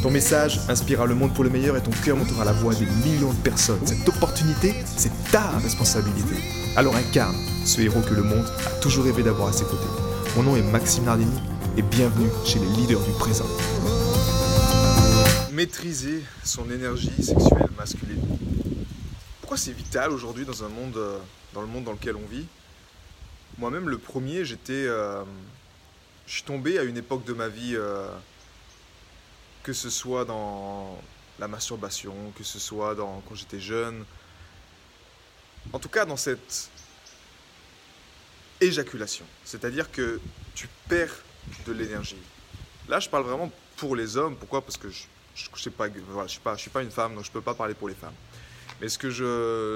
Ton message inspirera le monde pour le meilleur et ton cœur montera la voix des millions de personnes. Cette opportunité, c'est ta responsabilité. Alors incarne ce héros que le monde a toujours rêvé d'avoir à ses côtés. Mon nom est Maxime Nardini et bienvenue chez les leaders du présent. Maîtriser son énergie sexuelle masculine. Pourquoi c'est vital aujourd'hui dans un monde, euh, dans le monde dans lequel on vit? Moi-même, le premier, j'étais, euh, je suis tombé à une époque de ma vie. Euh, que ce soit dans la masturbation, que ce soit dans, quand j'étais jeune, en tout cas dans cette éjaculation. C'est-à-dire que tu perds de l'énergie. Là, je parle vraiment pour les hommes. Pourquoi? Parce que je ne suis, pas, suis pas une femme, donc je ne peux pas parler pour les femmes. Mais ce que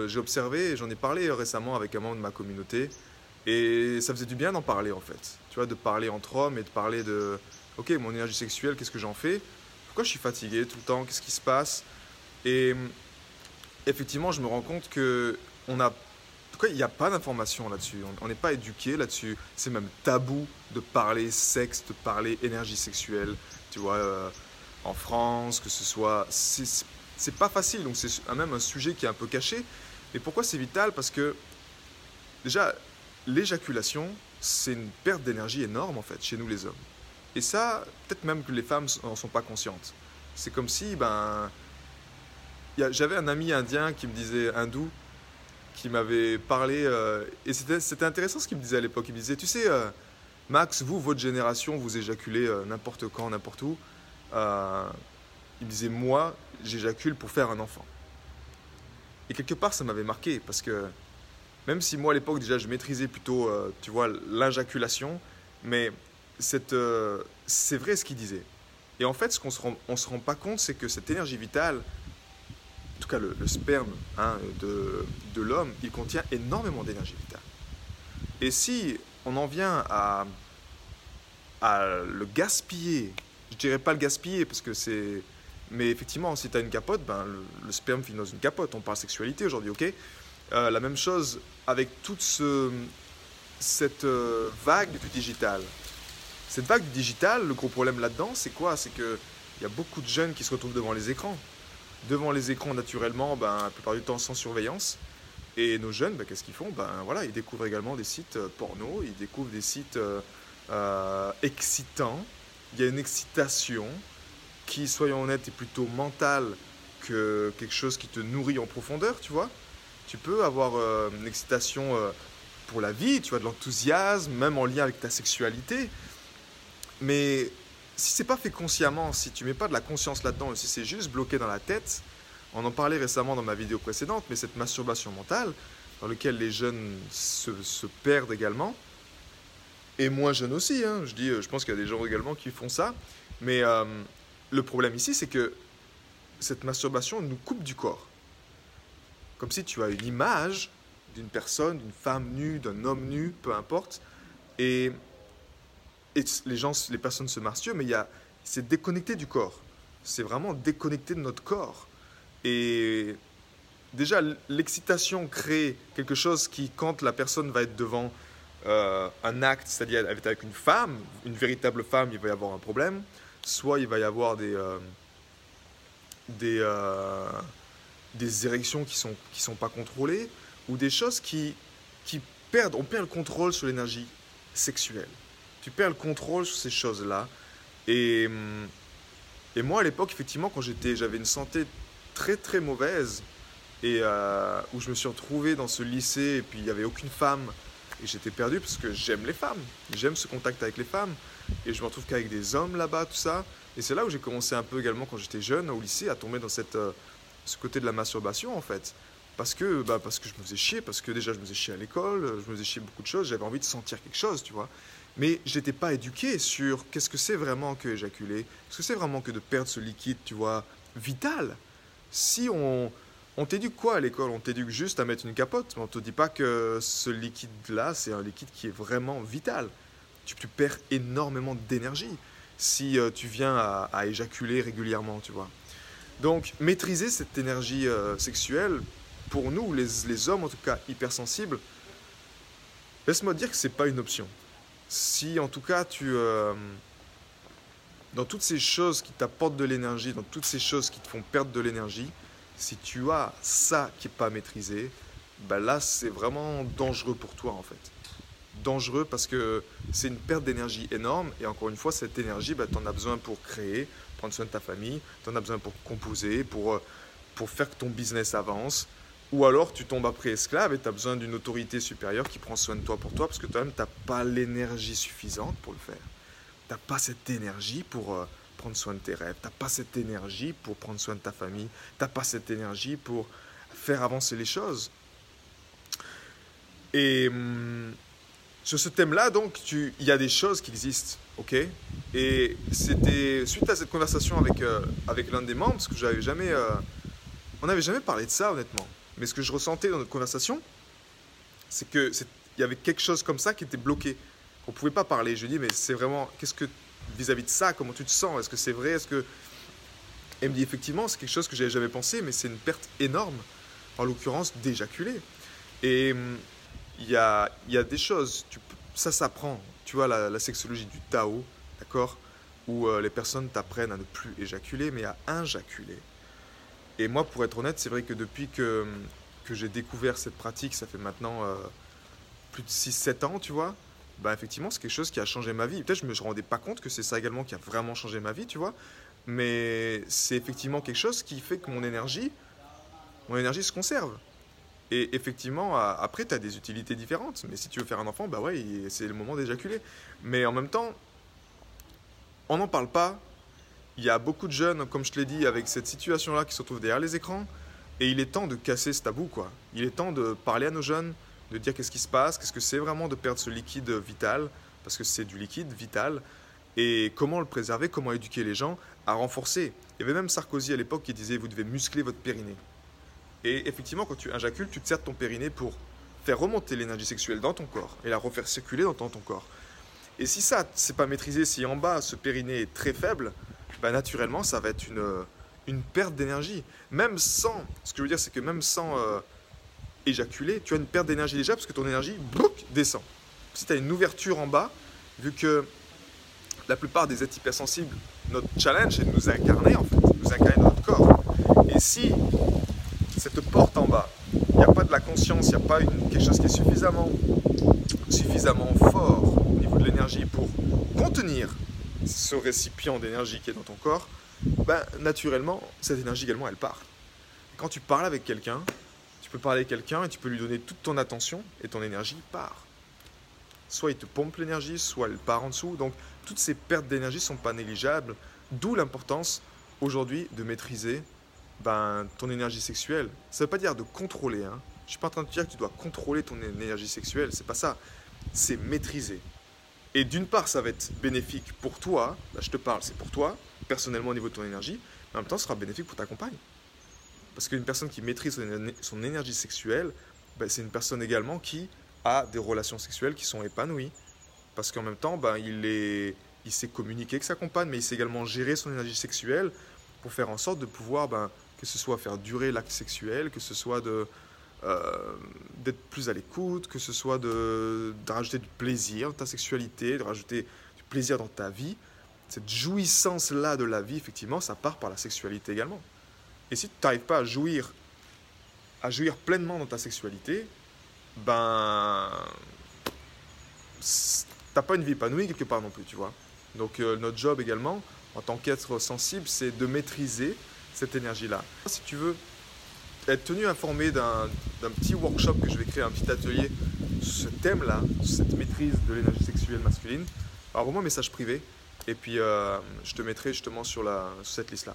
j'ai observé, j'en ai parlé récemment avec un membre de ma communauté, et ça faisait du bien d'en parler en fait. Tu vois, de parler entre hommes et de parler de, ok, mon énergie sexuelle, qu'est-ce que j'en fais? Pourquoi je suis fatigué tout le temps? Qu'est-ce qui se passe? Et effectivement, je me rends compte que on a il n'y a pas d'information là-dessus. On n'est pas éduqué là-dessus. C'est même tabou de parler sexe, de parler énergie sexuelle. Tu vois, euh, en France, que ce soit. C'est pas facile. Donc, c'est même un sujet qui est un peu caché. Mais pourquoi c'est vital? Parce que, déjà, l'éjaculation, c'est une perte d'énergie énorme, en fait, chez nous les hommes. Et ça, peut-être même que les femmes n'en sont pas conscientes. C'est comme si, ben, j'avais un ami indien qui me disait, hindou, qui m'avait parlé, euh, et c'était intéressant ce qu'il me disait à l'époque. Il me disait, tu sais, euh, Max, vous, votre génération, vous éjaculez euh, n'importe quand, n'importe où. il me disait, moi, j'éjacule pour faire un enfant. Et quelque part, ça m'avait marqué, parce que même si moi, à l'époque, déjà, je maîtrisais plutôt, tu vois, l'injaculation, mais euh, c'est vrai ce qu'il disait. Et en fait, ce qu'on ne se, rend, se rend pas compte, c'est que cette énergie vitale, en tout cas le, sperme hein, de, l'homme, il contient énormément d'énergie vitale. Et si on en vient à, à le gaspiller, je dirais pas le gaspiller parce que c'est. Mais effectivement, si tu as une capote, ben, le, sperme finit dans une capote. On parle sexualité aujourd'hui, ok? Euh, La même chose avec toute ce, cette euh, vague du digital. Cette vague du digital, le gros problème là-dedans, c'est quoi? C'est qu'il y a beaucoup de jeunes qui se retrouvent devant les écrans. Devant les écrans, naturellement, ben, la plupart du temps sans surveillance. Et nos jeunes, ben, qu'est-ce qu'ils font? Ben, voilà, Ils découvrent également des sites euh, porno, ils découvrent des sites euh, euh, excitants. Il y a une excitation qui, soyons honnêtes, est plutôt mentale que quelque chose qui te nourrit en profondeur, tu vois? Tu peux avoir une excitation pour la vie, tu vois, de l'enthousiasme, même en lien avec ta sexualité. Mais si c'est pas fait consciemment, si tu mets pas de la conscience là-dedans, si c'est juste bloqué dans la tête, on en parlait récemment dans ma vidéo précédente, mais cette masturbation mentale, dans laquelle les jeunes se, perdent également, et moins jeunes aussi, hein, je dis, je pense qu'il y a des gens également qui font ça, mais euh, le problème ici, c'est que cette masturbation nous coupe du corps. Comme si tu as une image d'une personne, d'une femme nue, d'un homme nu, peu importe, et et les gens, les personnes se masturbent, mais il y a, c'est déconnecté du corps. C'est vraiment déconnecté de notre corps. Et déjà, l'excitation crée quelque chose qui, quand la personne va être devant euh, un acte, c'est-à-dire avec une femme, une véritable femme, il va y avoir un problème. Soit il va y avoir des, euh, des, euh, des érections qui ne sont, qui sont pas contrôlées, ou des choses qui, qui perdent, on perd le contrôle sur l'énergie sexuelle tu perds le contrôle sur ces choses-là. Et, hum, et moi, à l'époque, effectivement, quand j'étais, j'avais une santé très très mauvaise, et euh, où je me suis retrouvé dans ce lycée, et puis il n'y avait aucune femme, et j'étais perdu parce que j'aime les femmes, j'aime ce contact avec les femmes, et je me retrouve qu'avec des hommes là-bas, tout ça. Et c'est là où j'ai commencé un peu également, quand j'étais jeune, au lycée, à tomber dans cette, euh, ce côté de la masturbation, en fait. Parce que, bah, parce que je me faisais chier, parce que déjà je me faisais chier à l'école, je me faisais chier beaucoup de choses, j'avais envie de sentir quelque chose, tu vois. Mais je n'étais pas éduqué sur qu'est-ce que c'est vraiment que éjaculer, qu'est-ce que c'est vraiment que de perdre ce liquide, tu vois, vital? Si on, on t'éduque quoi à l'école? On t'éduque juste à mettre une capote, mais on te dit pas que ce liquide-là, c'est un liquide qui est vraiment vital. Tu, tu perds énormément d'énergie si euh, tu viens à, éjaculer régulièrement, tu vois. Donc, maîtriser cette énergie euh, sexuelle, pour nous, les, les, hommes en tout cas hypersensibles, laisse-moi dire que c'est pas une option. Si en tout cas tu... Euh, dans toutes ces choses qui t'apportent de l'énergie, dans toutes ces choses qui te font perdre de l'énergie, si tu as ça qui n'est pas maîtrisé, ben là c'est vraiment dangereux pour toi en fait. Dangereux parce que c'est une perte d'énergie énorme et encore une fois cette énergie, ben, tu en as besoin pour créer, prendre soin de ta famille, tu en as besoin pour composer, pour, euh, pour faire que ton business avance. Ou alors tu tombes après esclave et tu as besoin d'une autorité supérieure qui prend soin de toi pour toi parce que toi-même tu n'as pas l'énergie suffisante pour le faire. Tu n'as pas cette énergie pour... Euh, prendre soin de tes rêves, tu n'as pas cette énergie pour prendre soin de ta famille, tu n'as pas cette énergie pour faire avancer les choses. Et hum, sur ce thème-là, donc, il y a des choses qui existent, ok? Et c'était suite à cette conversation avec, euh, l'un des membres, parce que j'avais jamais, euh, on n'avait jamais parlé de ça, honnêtement. Mais ce que je ressentais dans notre conversation, c'est que il y avait quelque chose comme ça qui était bloqué. On ne pouvait pas parler. Je lui dis, mais c'est vraiment, qu'est-ce que vis-à-vis de ça, comment tu te sens? Est-ce que c'est vrai? Est-ce que elle me dit effectivement, c'est quelque chose que j'avais jamais pensé, mais c'est une perte énorme, en l'occurrence d'éjaculer. Et il y a, des choses, ça s'apprend. Tu vois, la, sexologie du Tao, d'accord? Où euh, les personnes t'apprennent à ne plus éjaculer, mais à injaculer. Et moi, pour être honnête, c'est vrai que depuis que, que j'ai découvert cette pratique, ça fait maintenant euh, plus de 6-7 ans, tu vois, bah effectivement, c'est quelque chose qui a changé ma vie. Peut-être je me rendais pas compte que c'est ça également qui a vraiment changé ma vie, tu vois. Mais c'est effectivement quelque chose qui fait que mon énergie, mon énergie se conserve. Et effectivement, après, tu as des utilités différentes. Mais si tu veux faire un enfant, bah ouais, c'est le moment d'éjaculer. Mais en même temps, on n'en parle pas. Il y a beaucoup de jeunes, comme je te l'ai dit, avec cette situation-là qui se retrouvent derrière les écrans. Et il est temps de casser ce tabou, quoi. Il est temps de parler à nos jeunes, de dire qu'est-ce qui se passe, qu'est-ce que c'est vraiment de perdre ce liquide vital, parce que c'est du liquide vital, et comment le préserver, comment éduquer les gens à renforcer. Il y avait même Sarkozy à l'époque qui disait vous devez muscler votre périnée. Et effectivement, quand tu injacules, tu te sers ton périnée pour faire remonter l'énergie sexuelle dans ton corps et la refaire circuler dans ton, corps. Et si ça, c'est pas maîtrisé, si en bas ce périnée est très faible, bah naturellement, ça va être une, une perte d'énergie. Même sans, ce que je veux dire, c'est que même sans euh, éjaculer, tu as une perte d'énergie déjà parce que ton énergie descend. Si tu as une ouverture en bas, vu que la plupart des êtres hypersensibles, notre challenge est de nous incarner en fait, nous incarner dans notre corps. Et si cette porte en bas, il n'y a pas de la conscience, il n'y a pas une, quelque chose qui est suffisamment, suffisamment fort au niveau de l'énergie pour contenir ce récipient d'énergie qui est dans ton corps, ben, naturellement, cette énergie également, elle part. Quand tu parles avec quelqu'un, peux parler à quelqu'un et tu peux lui donner toute ton attention et ton énergie part. Soit il te pompe l'énergie, soit elle part en dessous. Donc toutes ces pertes d'énergie ne sont pas négligeables. D'où l'importance aujourd'hui de maîtriser ben, ton énergie sexuelle. Ça ne veut pas dire de contrôler. Hein. Je ne suis pas en train de te dire que tu dois contrôler ton énergie sexuelle. C'est pas ça. C'est maîtriser. Et d'une part, ça va être bénéfique pour toi. Là, je te parle, c'est pour toi, personnellement au niveau de ton énergie. Mais en même temps, ce sera bénéfique pour ta compagne. Parce qu'une personne qui maîtrise son énergie sexuelle, ben, c'est une personne également qui a des relations sexuelles qui sont épanouies. Parce qu'en même temps, ben, il, est, il sait communiquer avec sa compagne, mais il sait également gérer son énergie sexuelle pour faire en sorte de pouvoir, que ce soit faire durer l'acte sexuel, que ce soit de, d'être plus à l'écoute, que ce soit de, de, rajouter du plaisir dans ta sexualité, de rajouter du plaisir dans ta vie. Cette jouissance-là de la vie, effectivement, ça part par la sexualité également. Et si tu n'arrives pas à jouir, à jouir pleinement dans ta sexualité, ben. T'as pas une vie épanouie quelque part non plus, tu vois. Donc, euh, notre job également, en tant qu'être sensible, c'est de maîtriser cette énergie-là. Si tu veux être tenu informé d'un petit workshop que je vais créer, un petit atelier sur ce thème-là, cette maîtrise de l'énergie sexuelle masculine, alors moi un message privé et puis euh, je te mettrai justement sur, la, sur cette liste-là.